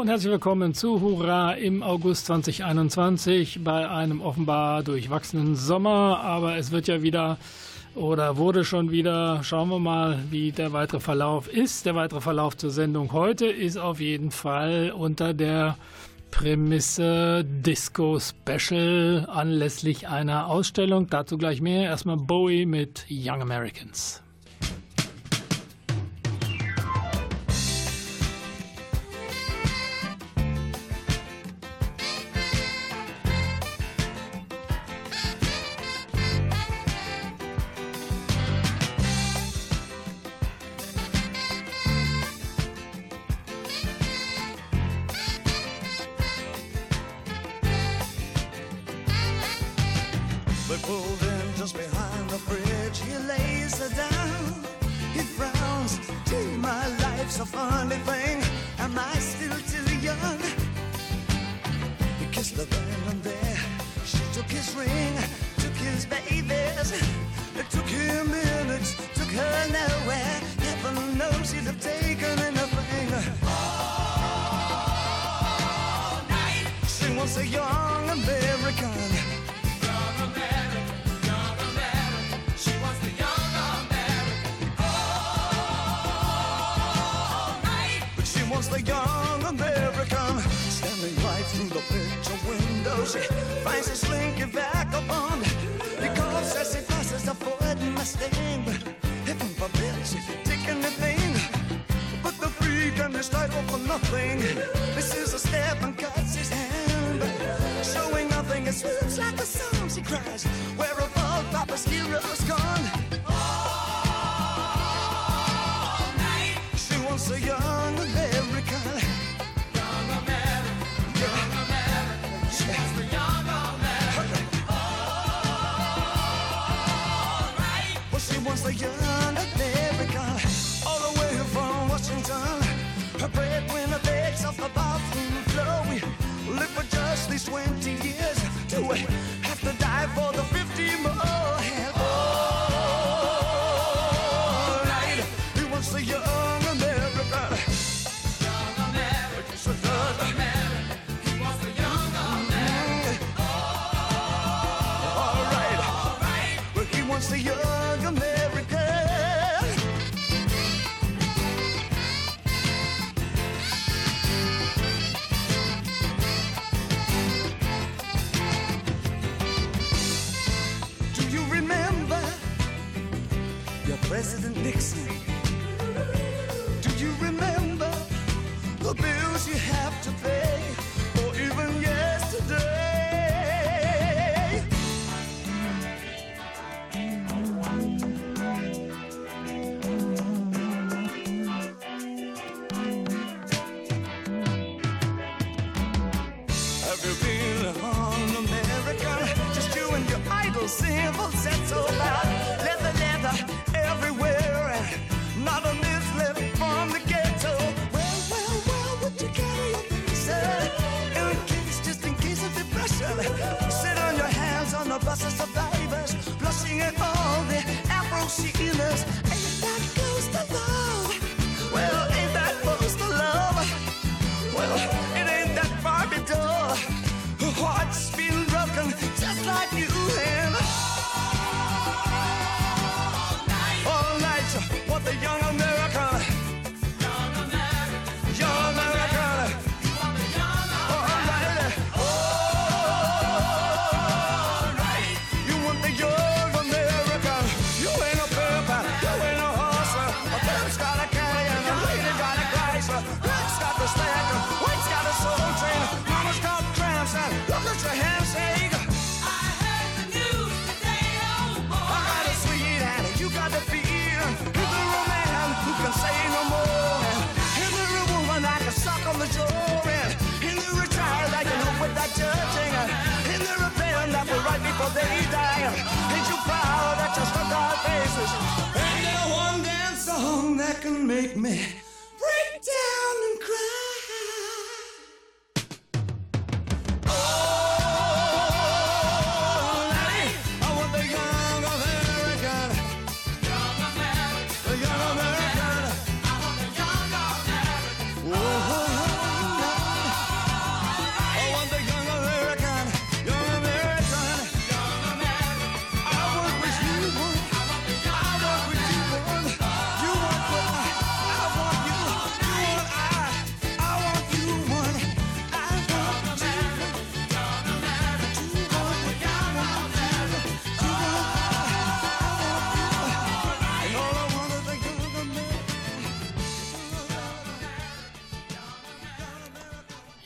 Und herzlich willkommen zu Hurra im August 2021 bei einem offenbar durchwachsenen Sommer. Aber es wird ja wieder oder wurde schon wieder. Schauen wir mal, wie der weitere Verlauf ist. Der weitere Verlauf zur Sendung heute ist auf jeden Fall unter der Prämisse Disco Special anlässlich einer Ausstellung. Dazu gleich mehr. Erstmal Bowie mit Young Americans. She finds a slinky vagabond. Because as she passes, avoiding my sting. But heaven forbid she take anything. But the freedom is title for nothing. This is a step and cuts his hand. Showing nothing, it swoops like a song. She cries, Where above Papa's heroes gone. President Nixon. Do you remember the bills you have to pay? killers. Ain't that ghost of love? Well, ain't that ghost of love? Well, it ain't that Barbie doll. Her heart's been broken just like you they die. Ain't you proud that you stuck our faces? And that one dance song that can make me.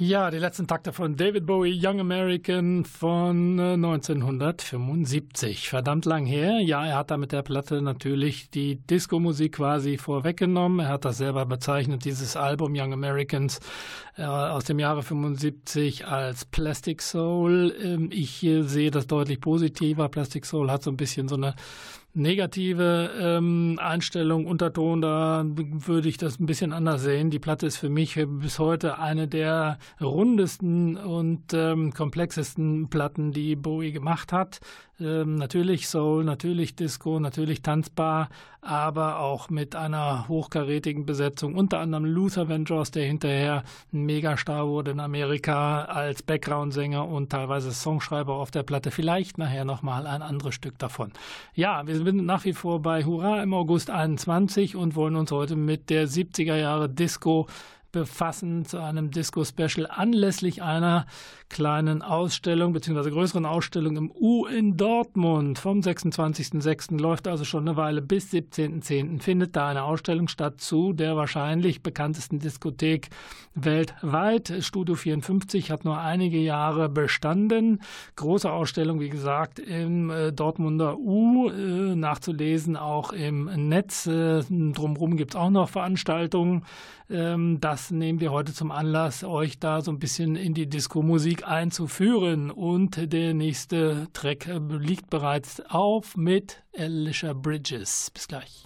Ja, die letzten Takte von David Bowie, Young American von äh, 1975. Verdammt lang her. Ja, er hat da mit der Platte natürlich die Disco-Musik quasi vorweggenommen. Er hat das selber bezeichnet, dieses Album Young Americans äh, aus dem Jahre 75 als Plastic Soul. Ähm, ich äh, sehe das deutlich positiver. Plastic Soul hat so ein bisschen so eine negative ähm, Einstellung, Unterton, da würde ich das ein bisschen anders sehen. Die Platte ist für mich bis heute eine der rundesten und ähm, komplexesten Platten, die Bowie gemacht hat. Ähm, natürlich Soul, natürlich Disco, natürlich tanzbar, aber auch mit einer hochkarätigen Besetzung. Unter anderem Luther Vandross, der hinterher ein Megastar wurde in Amerika als Background-Sänger und teilweise Songschreiber auf der Platte. Vielleicht nachher nochmal ein anderes Stück davon. Ja, wir sind nach wie vor bei Hurra im August 21 und wollen uns heute mit der 70er Jahre Disco befassen zu einem Disco-Special anlässlich einer kleinen Ausstellung bzw. größeren Ausstellung im U in Dortmund. Vom 26.06. läuft also schon eine Weile bis 17.10. findet da eine Ausstellung statt zu der wahrscheinlich bekanntesten Diskothek weltweit. Studio 54 hat nur einige Jahre bestanden. Große Ausstellung, wie gesagt, im äh, Dortmunder U, äh, nachzulesen auch im Netz. Äh, drumherum gibt es auch noch Veranstaltungen. Ähm, das nehmen wir heute zum Anlass, euch da so ein bisschen in die Disco-Musik einzuführen. Und der nächste Track äh, liegt bereits auf mit Alicia Bridges. Bis gleich.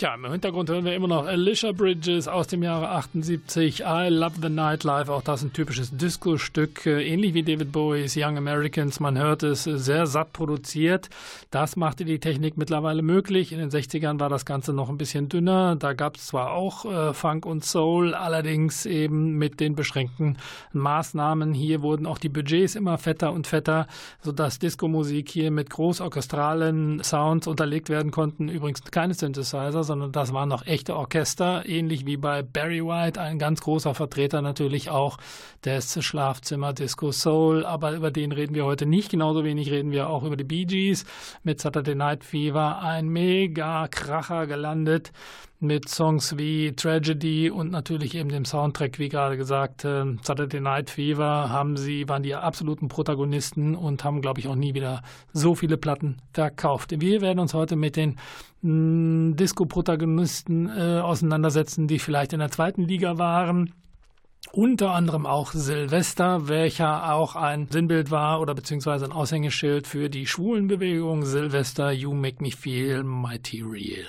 Ja, im Hintergrund hören wir immer noch Alicia Bridges aus dem Jahre 78, I Love the Nightlife, auch das ein typisches Disco-Stück, äh, ähnlich wie David Bowies Young Americans, man hört es, äh, sehr satt produziert. Das machte die Technik mittlerweile möglich. In den 60ern war das Ganze noch ein bisschen dünner, da gab es zwar auch äh, Funk und Soul, allerdings eben mit den beschränkten Maßnahmen. Hier wurden auch die Budgets immer fetter und fetter, sodass Disco-Musik hier mit großorchestralen Sounds unterlegt werden konnten. Übrigens keine Synthesizer, sondern das waren noch echte Orchester, ähnlich wie bei Barry White, ein ganz großer Vertreter natürlich auch des Schlafzimmer Disco Soul, aber über den reden wir heute nicht. Genauso wenig reden wir auch über die Bee Gees mit Saturday Night Fever, ein mega Kracher gelandet mit Songs wie Tragedy und natürlich eben dem Soundtrack, wie gerade gesagt, äh, Saturday Night Fever haben sie, waren die absoluten Protagonisten und haben, glaube ich, auch nie wieder so viele Platten verkauft. Wir werden uns heute mit den Disco-Protagonisten äh, auseinandersetzen, die vielleicht in der zweiten Liga waren. Unter anderem auch Silvester, welcher auch ein Sinnbild war oder beziehungsweise ein Aushängeschild für die Schwulenbewegung. Silvester, You Make Me Feel Mighty Real.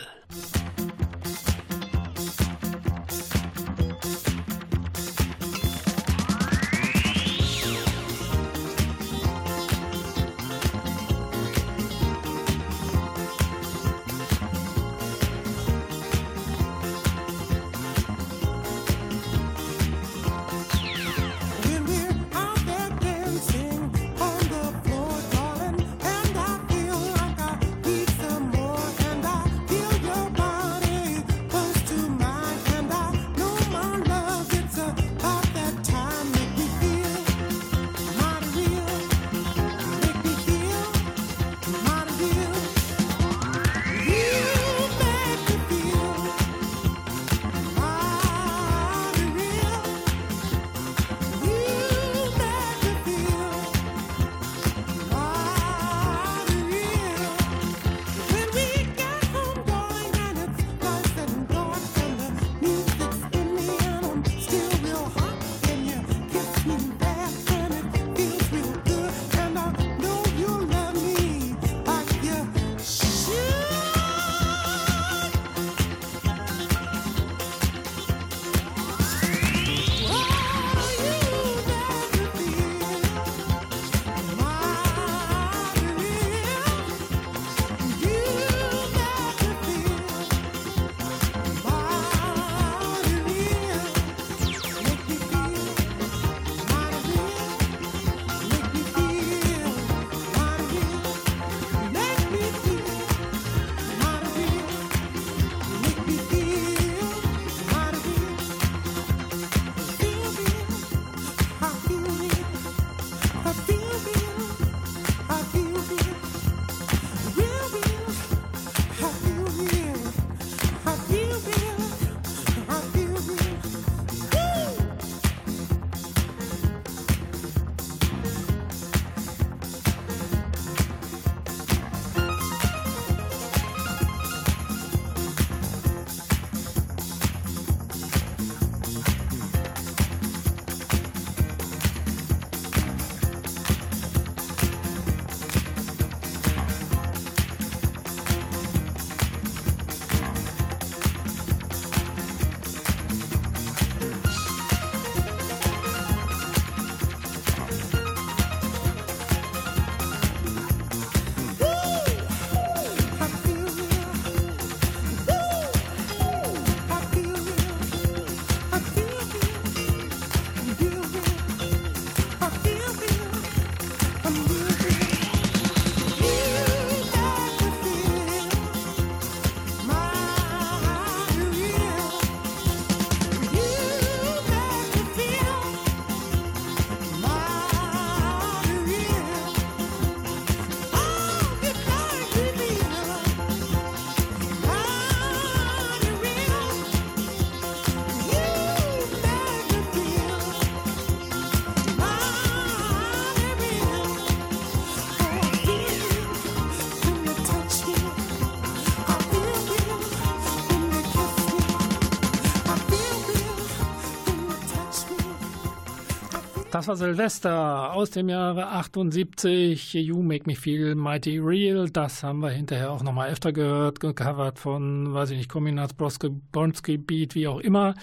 Das war Silvester aus dem Jahre 78. You Make Me Feel Mighty Real. Das haben wir hinterher auch nochmal öfter gehört, gecovert von, weiß ich nicht, Kombinats, Bronski Beat, wie auch immer.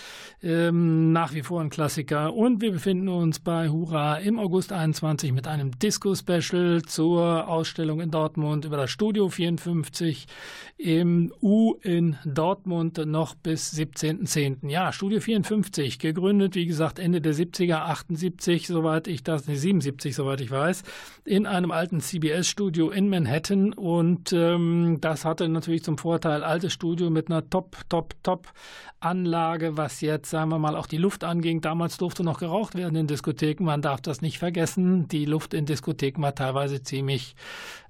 Ähm, nach wie vor ein Klassiker. Und wir befinden uns bei Hurra im August 21 mit einem Disco-Special zur Ausstellung in Dortmund über das Studio 54 im U in Dortmund noch bis 17.10. Ja, Studio 54, gegründet, wie gesagt, Ende der 70er, 78 77, soweit ich das, nee, 77, soweit ich weiß, in einem alten CBS-Studio in Manhattan. Und ähm, das hatte natürlich zum Vorteil, altes Studio mit einer Top, Top, Top Anlage, was jetzt, sagen wir mal, auch die Luft anging. Damals durfte noch geraucht werden in Diskotheken. Man darf das nicht vergessen. Die Luft in Diskotheken war teilweise ziemlich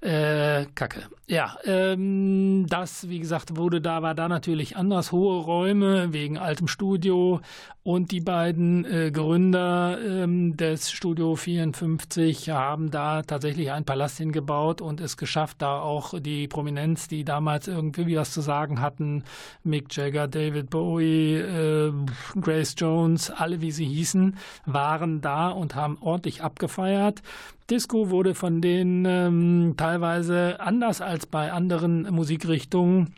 äh, kacke. Ja, ähm, das, wie gesagt, wurde da, war da natürlich anders. Hohe Räume wegen altem Studio und die beiden äh, Gründer ähm, des Studio 54 haben da tatsächlich einen Palast hingebaut und es geschafft, da auch die Prominenz, die damals irgendwie was zu sagen hatten, Mick Jagger, David Bowie, äh, Grace Jones, alle wie sie hießen, waren da und haben ordentlich abgefeiert. Disco wurde von denen ähm, teilweise anders als bei anderen Musikrichtungen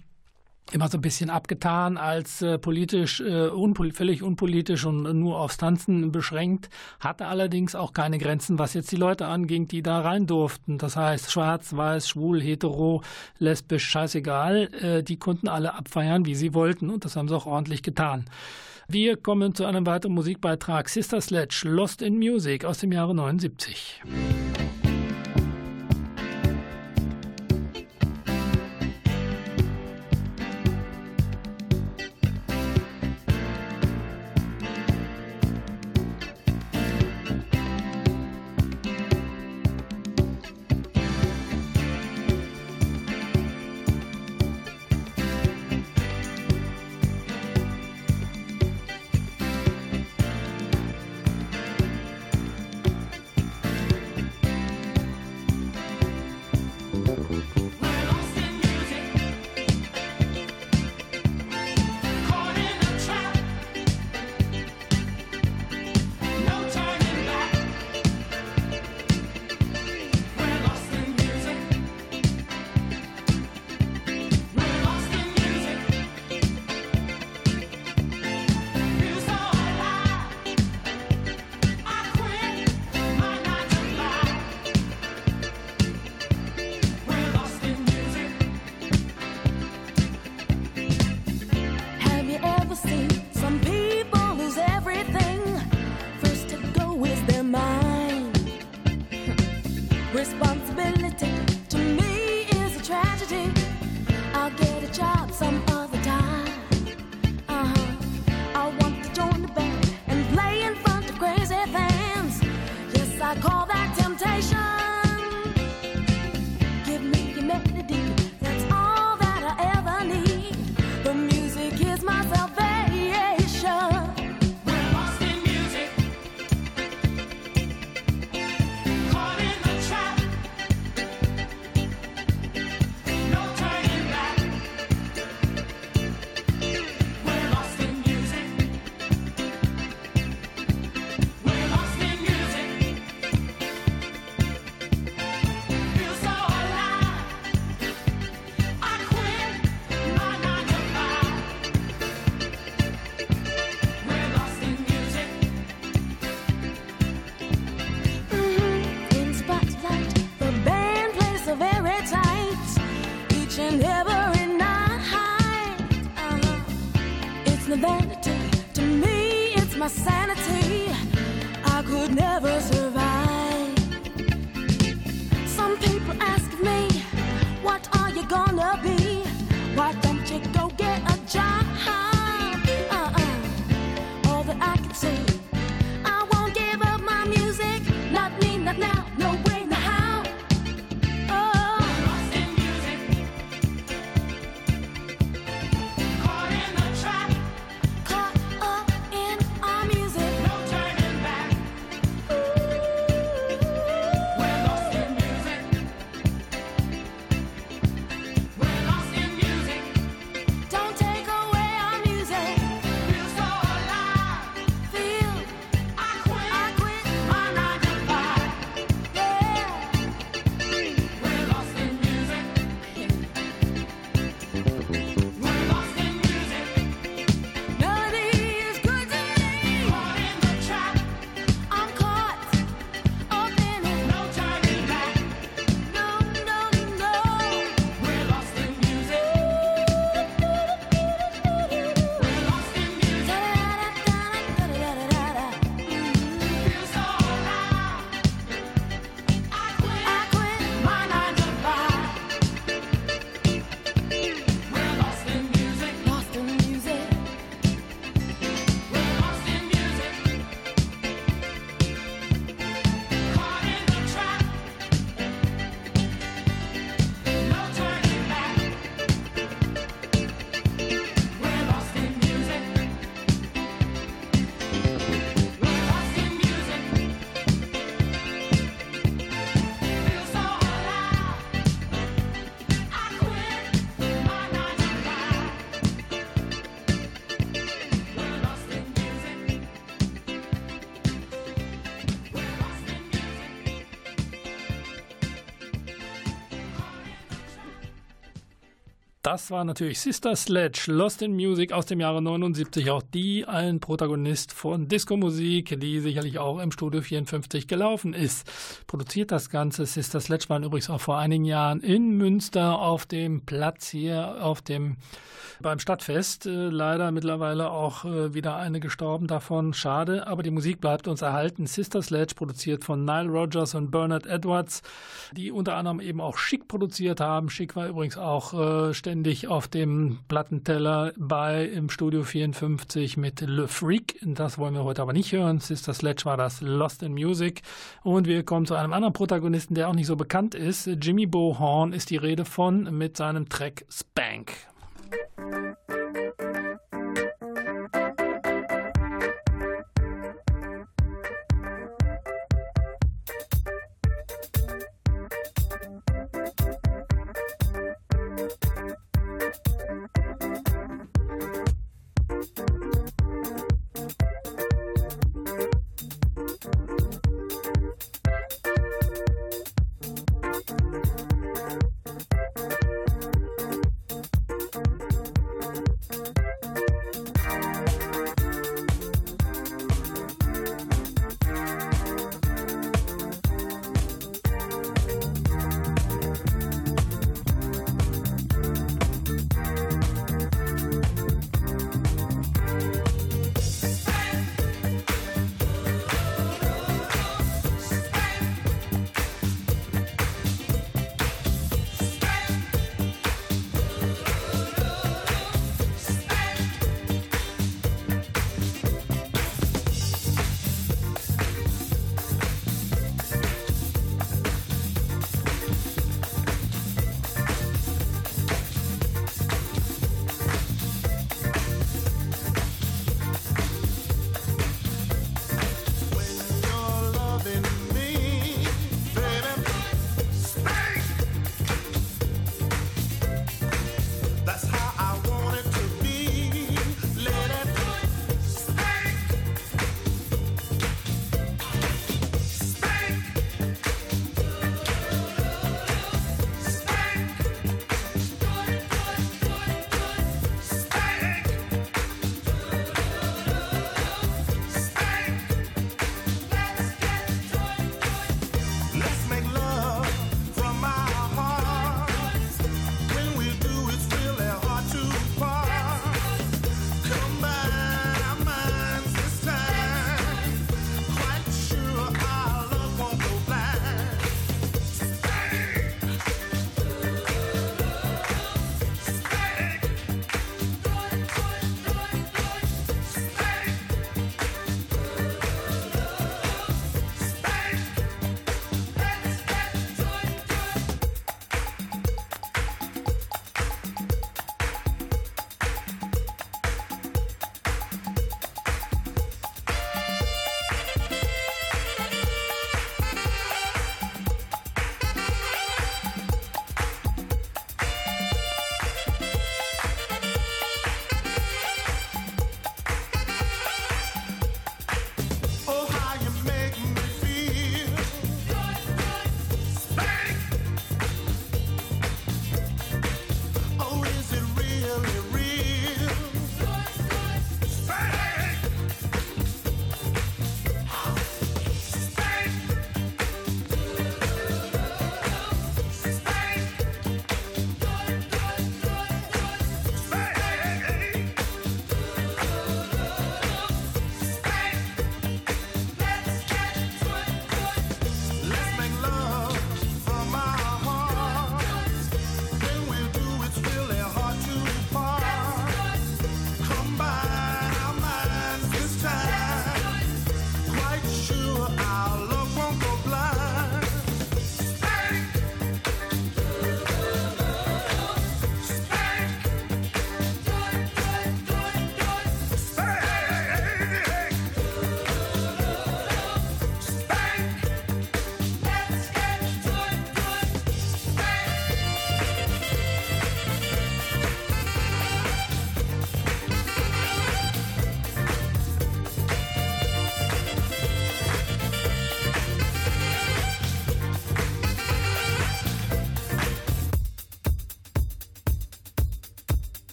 immer so ein bisschen abgetan als äh, politisch, äh, unpol völlig unpolitisch und nur auf Tanzen beschränkt, hatte allerdings auch keine Grenzen, was jetzt die Leute anging, die da rein durften. Das heißt, schwarz, weiß, schwul, hetero, lesbisch, scheißegal, äh, die konnten alle abfeiern, wie sie wollten und das haben sie auch ordentlich getan. Wir kommen zu einem weiteren Musikbeitrag Sister Sledge Lost in Music aus dem Jahre 79. Das war natürlich Sister Sledge, Lost in Music aus dem Jahre 79. Auch die ein Protagonist von Disco-Musik, die sicherlich auch im Studio 54 gelaufen ist. Produziert das Ganze. Sister Sledge waren übrigens auch vor einigen Jahren in Münster auf dem Platz hier auf dem beim Stadtfest. Äh, leider mittlerweile auch äh, wieder eine gestorben davon. Schade, aber die Musik bleibt uns erhalten. Sister Sledge, produziert von Nile Rogers und Bernard Edwards, die unter anderem eben auch Schick produziert haben. Schick war übrigens auch äh, ständig auf dem Plattenteller bei im Studio 54 mit Le Freak. Das wollen wir heute aber nicht hören. Sister Sledge war das Lost in Music. Und wir kommen zu einem anderen Protagonisten, der auch nicht so bekannt ist. Jimmy Bohorn ist die Rede von mit seinem Track Spank.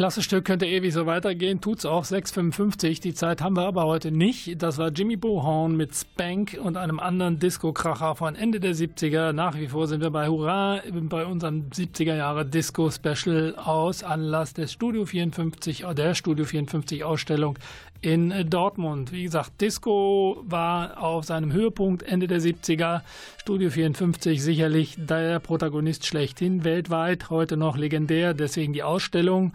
Klasse Stück könnte ewig so weitergehen, tut's auch 6,55. Die Zeit haben wir aber heute nicht. Das war Jimmy Bohorn mit Spank und einem anderen Disco-Kracher von Ende der 70er. Nach wie vor sind wir bei Hurra bei unserem 70er Jahre Disco-Special aus Anlass des Studio 54, der Studio 54 Ausstellung in Dortmund. Wie gesagt, Disco war auf seinem Höhepunkt Ende der 70er. Studio 54 sicherlich der Protagonist schlechthin weltweit, heute noch legendär, deswegen die Ausstellung.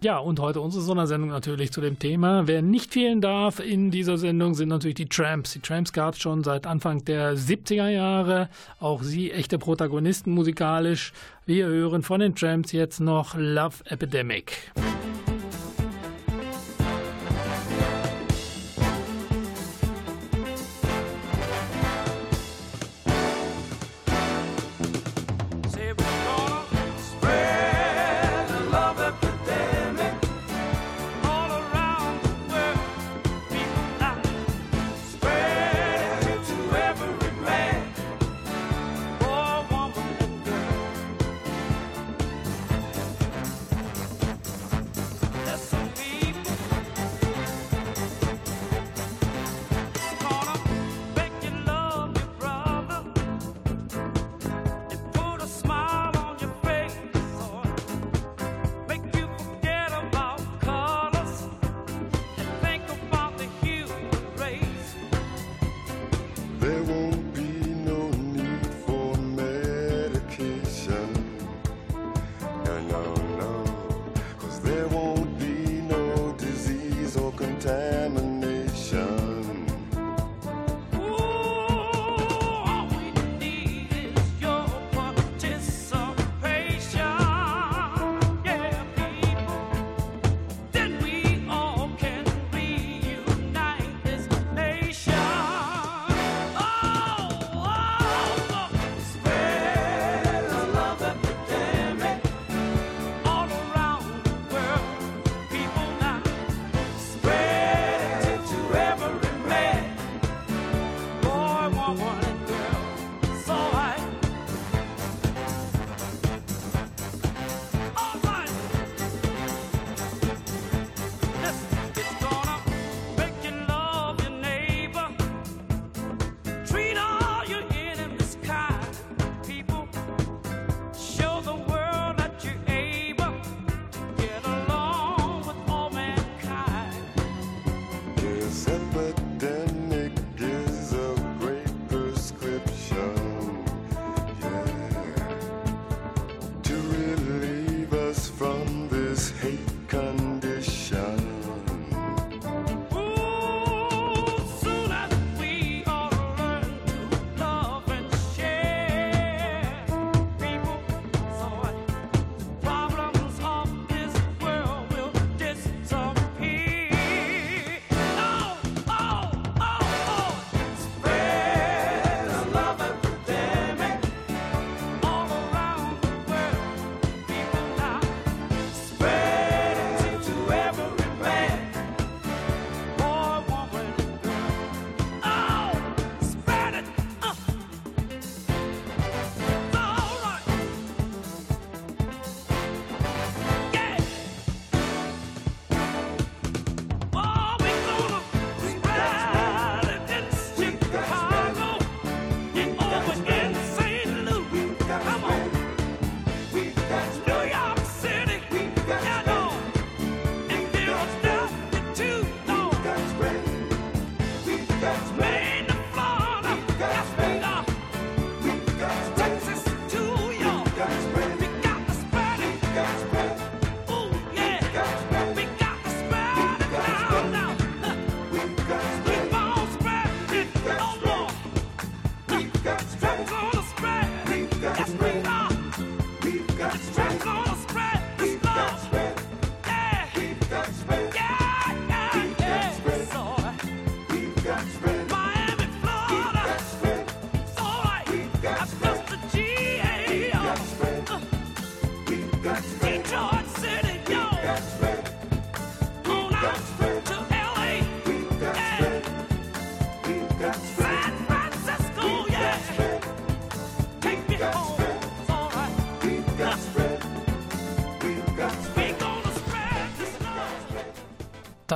Ja, und heute unsere Sondersendung natürlich zu dem Thema. Wer nicht fehlen darf in dieser Sendung sind natürlich die Tramps. Die Tramps gab es schon seit Anfang der 70er Jahre. Auch sie echte Protagonisten musikalisch. Wir hören von den Tramps jetzt noch Love Epidemic.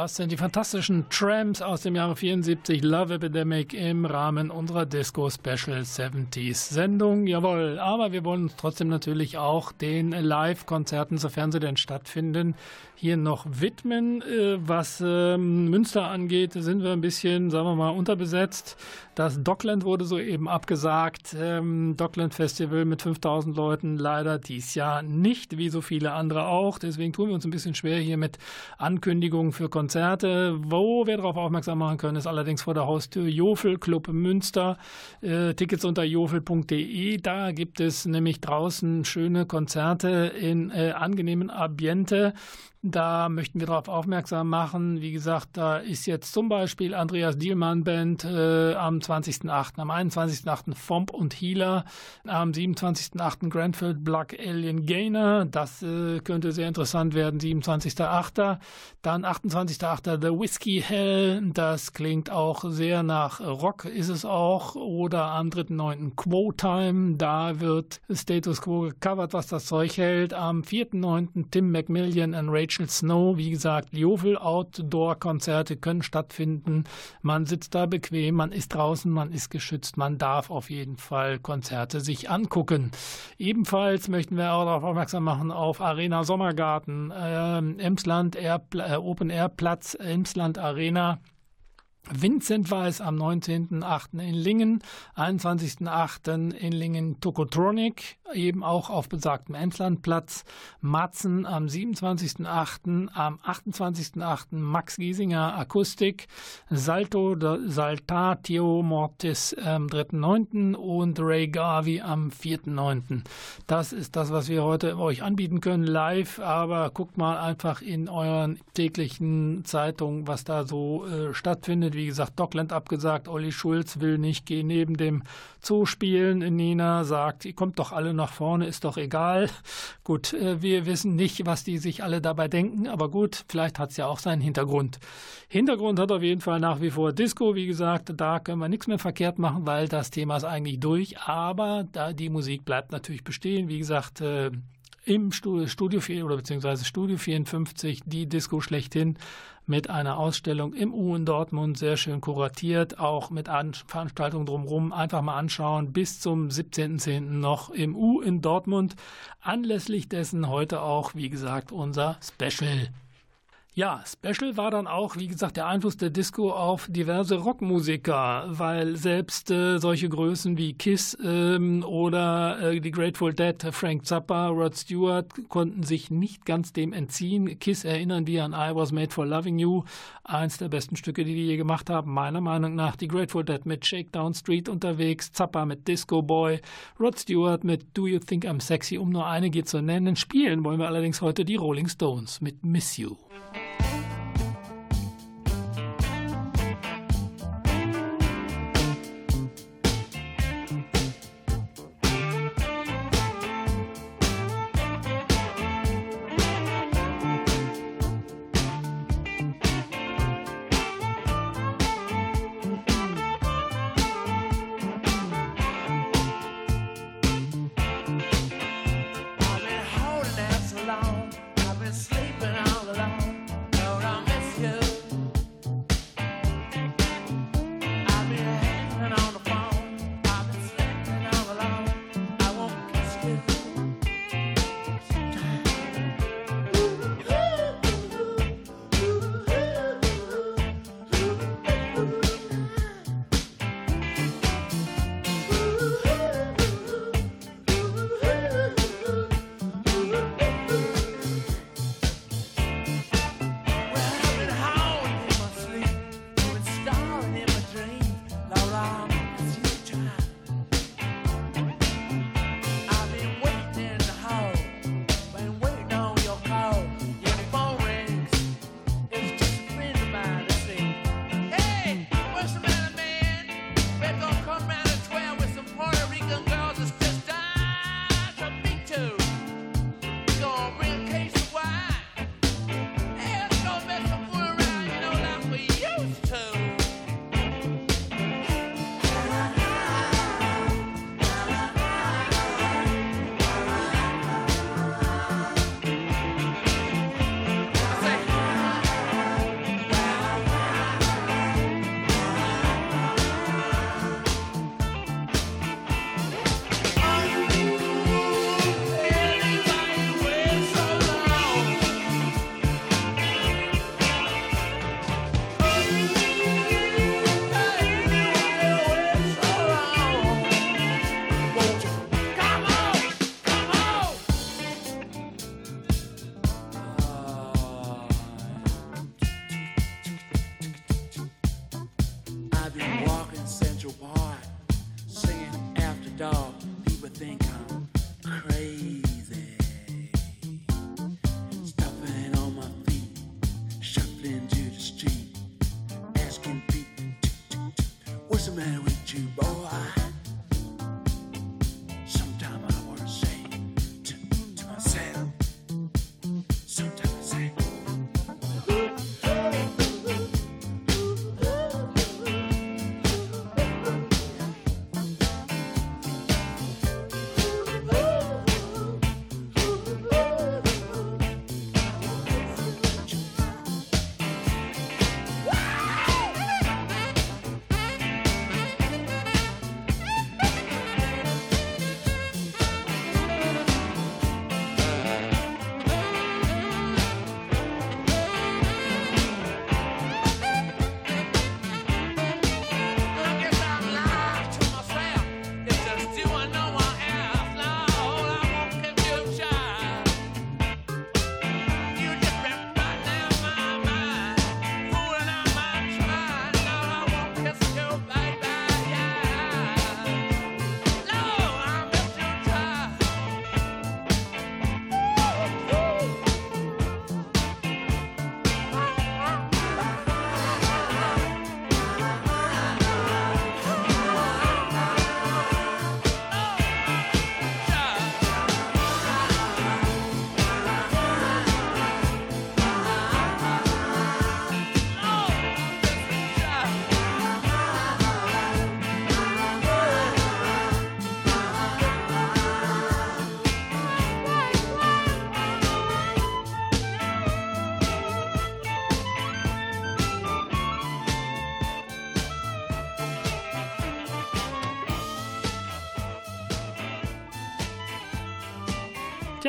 Das sind die fantastischen Tramps aus dem Jahre 74, Love Epidemic im Rahmen unserer Disco Special 70s Sendung. Jawohl, aber wir wollen uns trotzdem natürlich auch den Live-Konzerten, sofern sie denn stattfinden, hier noch widmen. Äh, was ähm, Münster angeht, sind wir ein bisschen, sagen wir mal, unterbesetzt. Das Dockland wurde soeben abgesagt. Ähm, Dockland Festival mit 5000 Leuten leider dies Jahr nicht, wie so viele andere auch. Deswegen tun wir uns ein bisschen schwer hier mit Ankündigungen für Konzerte. Wo wir darauf aufmerksam machen können, ist allerdings vor der Haustür Jofel Club Münster. Äh, Tickets unter jofel.de. Da gibt es nämlich draußen schöne Konzerte in äh, angenehmen Ambiente. Da möchten wir darauf aufmerksam machen. Wie gesagt, da ist jetzt zum Beispiel Andreas Dielmann Band äh, am 20.08., am 21.08. Fomp und Healer, am 27.08. Granfield Black Alien Gainer. Das äh, könnte sehr interessant werden. 27.08. Dann 28.08. The Whiskey Hell. Das klingt auch sehr nach Rock, ist es auch. Oder am 3.09. Quo Time. Da wird Status Quo gecovert, was das Zeug hält. Am 4.09. Tim Macmillan and Rachel Rachel Snow. Wie gesagt, Jovel Outdoor-Konzerte können stattfinden. Man sitzt da bequem, man ist draußen, man ist geschützt. Man darf auf jeden Fall Konzerte sich angucken. Ebenfalls möchten wir auch darauf aufmerksam machen auf Arena Sommergarten, äh, Emsland Air, äh, Open Air Platz, Emsland Arena. Vincent Weiß am 19.08. in Lingen, 21.08. in Lingen Tokotronic, eben auch auf besagtem Emslandplatz. Matzen am 27.08., am 28.08. Max Giesinger Akustik, Salto, Saltatio Mortis am 3.09. und Ray Garvey am 4.09. Das ist das, was wir heute euch anbieten können, live, aber guckt mal einfach in euren täglichen Zeitungen, was da so äh, stattfindet wie gesagt, Dockland abgesagt, Olli Schulz will nicht, geh neben dem Zoo spielen. Nina sagt, ihr kommt doch alle nach vorne, ist doch egal. Gut, äh, wir wissen nicht, was die sich alle dabei denken, aber gut, vielleicht hat es ja auch seinen Hintergrund. Hintergrund hat auf jeden Fall nach wie vor Disco, wie gesagt, da können wir nichts mehr verkehrt machen, weil das Thema ist eigentlich durch, aber da die Musik bleibt natürlich bestehen. Wie gesagt, äh, im Studio 4 oder beziehungsweise Studio 54 die Disco schlechthin mit einer Ausstellung im U in Dortmund, sehr schön kuratiert, auch mit An Veranstaltungen drumherum. Einfach mal anschauen, bis zum 17.10. noch im U in Dortmund. Anlässlich dessen heute auch, wie gesagt, unser Special. Ja, Special war dann auch, wie gesagt, der Einfluss der Disco auf diverse Rockmusiker, weil selbst äh, solche Größen wie Kiss ähm, oder äh, die Grateful Dead, Frank Zappa, Rod Stewart konnten sich nicht ganz dem entziehen. Kiss erinnern die an I Was Made for Loving You, eins der besten Stücke, die die je gemacht haben, meiner Meinung nach. Die Grateful Dead mit Shakedown Street unterwegs, Zappa mit Disco Boy, Rod Stewart mit Do You Think I'm Sexy, um nur einige zu nennen. Spielen wollen wir allerdings heute die Rolling Stones mit Miss You.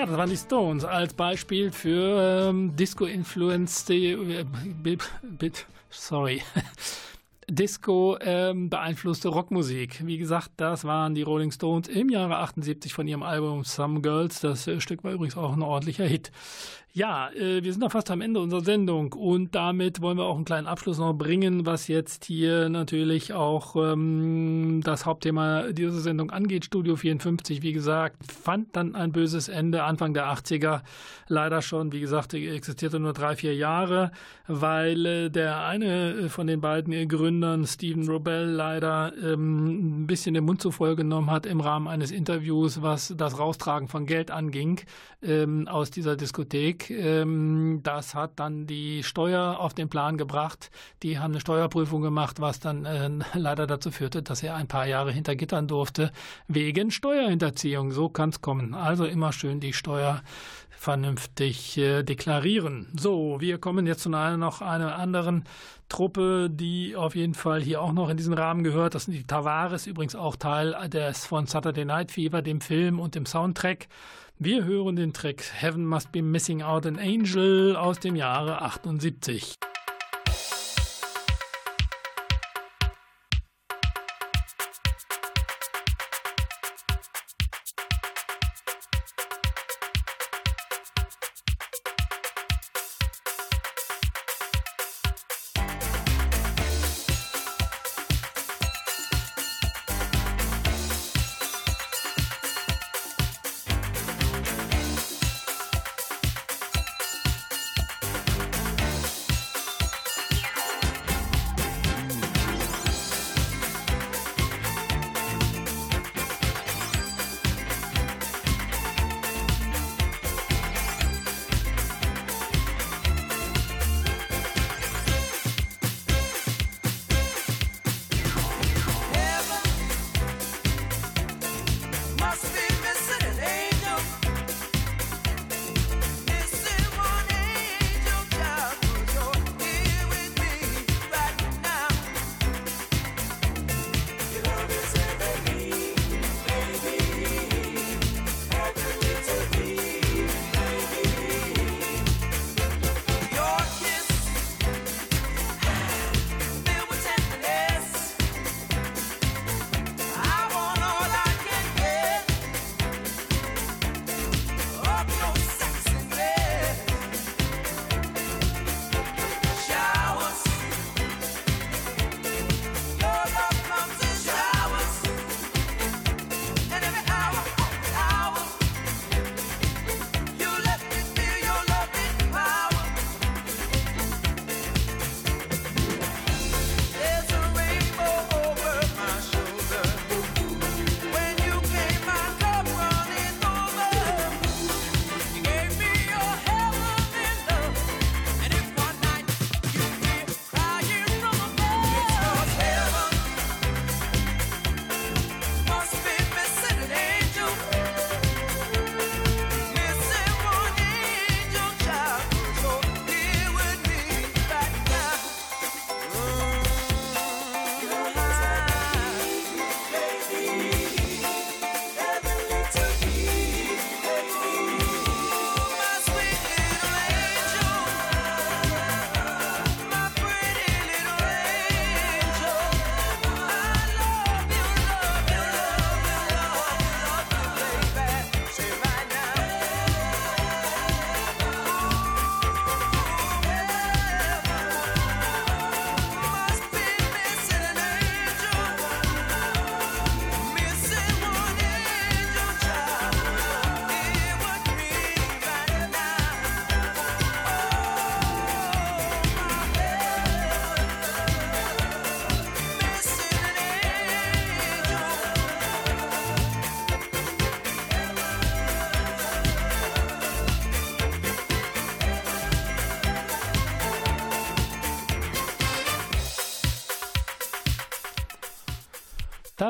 Das waren die Stones als Beispiel für ähm, Disco-Influenced, äh, sorry, Disco ähm, beeinflusste Rockmusik. Wie gesagt, das waren die Rolling Stones im Jahre 78 von ihrem Album Some Girls. Das äh, Stück war übrigens auch ein ordentlicher Hit. Ja, äh, wir sind noch fast am Ende unserer Sendung und damit wollen wir auch einen kleinen Abschluss noch bringen, was jetzt hier natürlich auch ähm, das Hauptthema dieser Sendung angeht. Studio 54, wie gesagt, fand dann ein böses Ende Anfang der 80er. Leider schon, wie gesagt, existierte nur drei, vier Jahre, weil äh, der eine von den beiden Gründern, Stephen Robel, leider ähm, ein bisschen den Mund zu voll genommen hat im Rahmen eines Interviews, was das Raustragen von Geld anging ähm, aus dieser Diskothek. Ähm, das hat dann die Steuer auf den Plan gebracht. Die haben eine Steuerprüfung gemacht, was dann äh, leider dazu führte, dass er ein paar Jahre hinter Gittern durfte, wegen Steuerhinterziehung. So kann es kommen. Also immer schön die Steuer vernünftig äh, deklarieren. So, wir kommen jetzt zu einer noch einer anderen Truppe, die auf jeden Fall hier auch noch in diesen Rahmen gehört. Das sind die Tavares, übrigens auch Teil des von Saturday Night Fever, dem Film und dem Soundtrack. Wir hören den Track Heaven Must Be Missing Out an Angel aus dem Jahre 78.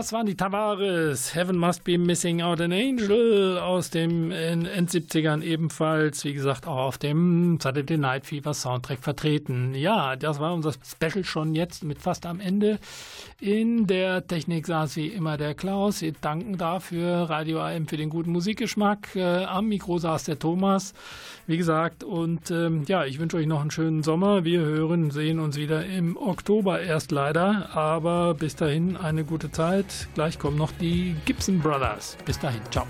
Das waren die Tavares. Heaven Must Be Missing Out an Angel aus dem End-70ern ebenfalls, wie gesagt, auch auf dem Saturday Night Fever Soundtrack vertreten. Ja, das war unser Special schon jetzt mit fast am Ende. In der Technik saß wie immer der Klaus. Wir danken dafür Radio AM für den guten Musikgeschmack. Äh, am Mikro saß der Thomas, wie gesagt. Und ähm, ja, ich wünsche euch noch einen schönen Sommer. Wir hören, sehen uns wieder im Oktober erst leider. Aber bis dahin eine gute Zeit. Gleich kommen noch die Gibson Brothers. Bis dahin, ciao.